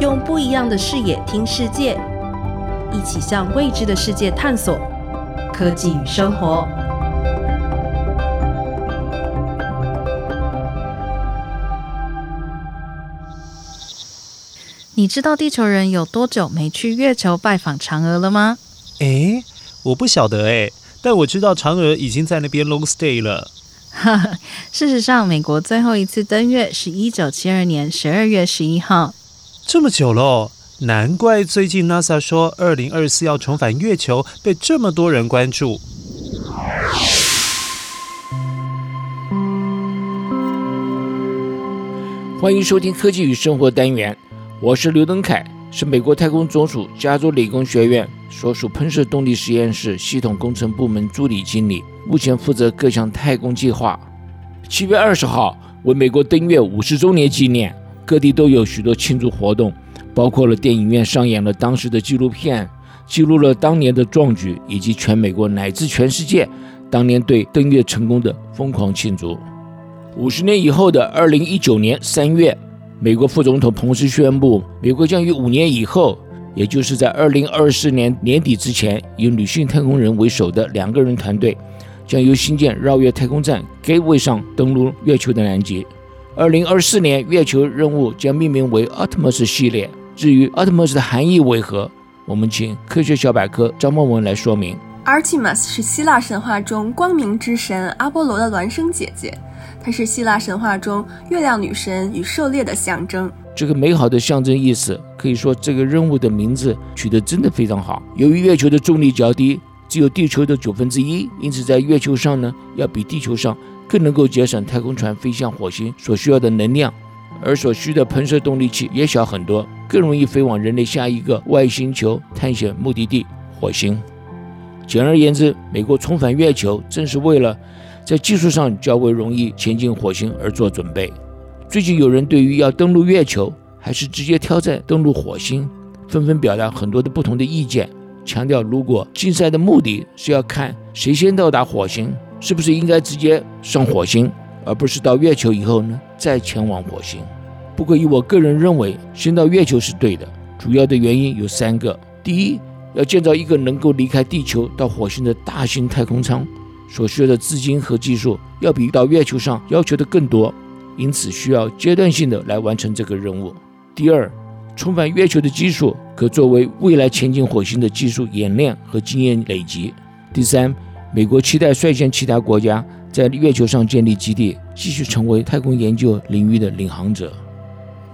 用不一样的视野听世界，一起向未知的世界探索。科技与生活。你知道地球人有多久没去月球拜访嫦娥了吗？诶，我不晓得诶，但我知道嫦娥已经在那边 long stay 了。事实上，美国最后一次登月是一九七二年十二月十一号。这么久了，难怪最近 NASA 说二零二四要重返月球，被这么多人关注。欢迎收听科技与生活单元。我是刘登凯，是美国太空总署加州理工学院所属喷射动力实验室系统工程部门助理经理，目前负责各项太空计划。七月二十号为美国登月五十周年纪念，各地都有许多庆祝活动，包括了电影院上演了当时的纪录片，记录了当年的壮举，以及全美国乃至全世界当年对登月成功的疯狂庆祝。五十年以后的二零一九年三月。美国副总统彭斯宣布，美国将于五年以后，也就是在二零二四年年底之前，以女性太空人为首的两个人团队，将由新建绕月太空站 Gateway 上登陆月球的南极。二零二四年月球任务将命名为 Artemis 系列。至于 Artemis 的含义为何，我们请科学小百科张梦文来说明。Artemis 是希腊神话中光明之神阿波罗的孪生姐姐。她是希腊神话中月亮女神与狩猎的象征。这个美好的象征意思，可以说这个任务的名字取得真的非常好。由于月球的重力较低，只有地球的九分之一，因此在月球上呢，要比地球上更能够节省太空船飞向火星所需要的能量，而所需的喷射动力器也小很多，更容易飞往人类下一个外星球探险目的地——火星。简而言之，美国重返月球正是为了。在技术上较为容易前进火星而做准备。最近有人对于要登陆月球还是直接挑战登陆火星，纷纷表达很多的不同的意见，强调如果竞赛的目的是要看谁先到达火星，是不是应该直接上火星，而不是到月球以后呢再前往火星？不过以我个人认为，先到月球是对的。主要的原因有三个：第一，要建造一个能够离开地球到火星的大型太空舱。所需要的资金和技术要比到月球上要求的更多，因此需要阶段性的来完成这个任务。第二，重返月球的技术可作为未来前进火星的技术演练和经验累积。第三，美国期待率先其他国家在月球上建立基地，继续成为太空研究领域的领航者。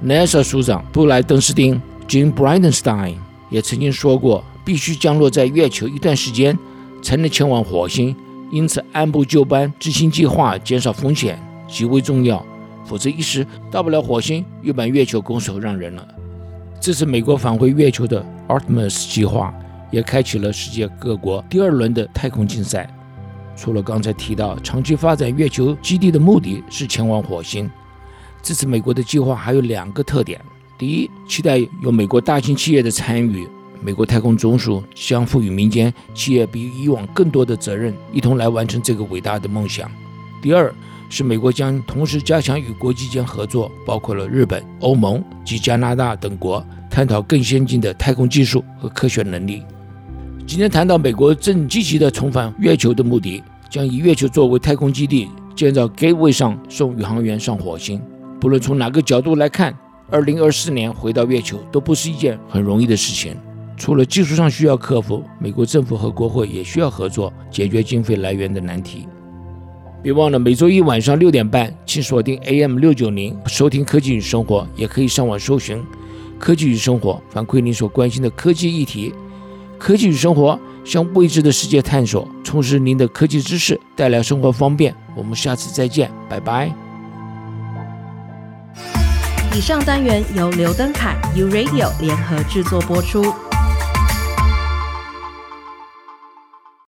NASA 署长布莱登斯汀 （Jim Bridenstine） 也曾经说过，必须降落在月球一段时间，才能前往火星。因此，按部就班执行计划，减少风险极为重要。否则，一时到不了火星，又把月球拱手让人了。这是美国返回月球的 Artemis 计划，也开启了世界各国第二轮的太空竞赛。除了刚才提到长期发展月球基地的目的是前往火星，这次美国的计划还有两个特点：第一，期待有美国大型企业的参与。美国太空总署将赋予民间企业比以往更多的责任，一同来完成这个伟大的梦想。第二，是美国将同时加强与国际间合作，包括了日本、欧盟及加拿大等国，探讨更先进的太空技术和科学能力。今天谈到美国正积极的重返月球的目的，将以月球作为太空基地，建造 Gateway 上送宇航员上火星。不论从哪个角度来看，二零二四年回到月球都不是一件很容易的事情。除了技术上需要克服，美国政府和国会也需要合作，解决经费来源的难题。别忘了每周一晚上六点半，请锁定 AM 六九零收听《科技与生活》，也可以上网搜寻《科技与生活》，反馈您所关心的科技议题。科技与生活向未知的世界探索，充实您的科技知识，带来生活方便。我们下次再见，拜拜。以上单元由刘登凯 U Radio 联合制作播出。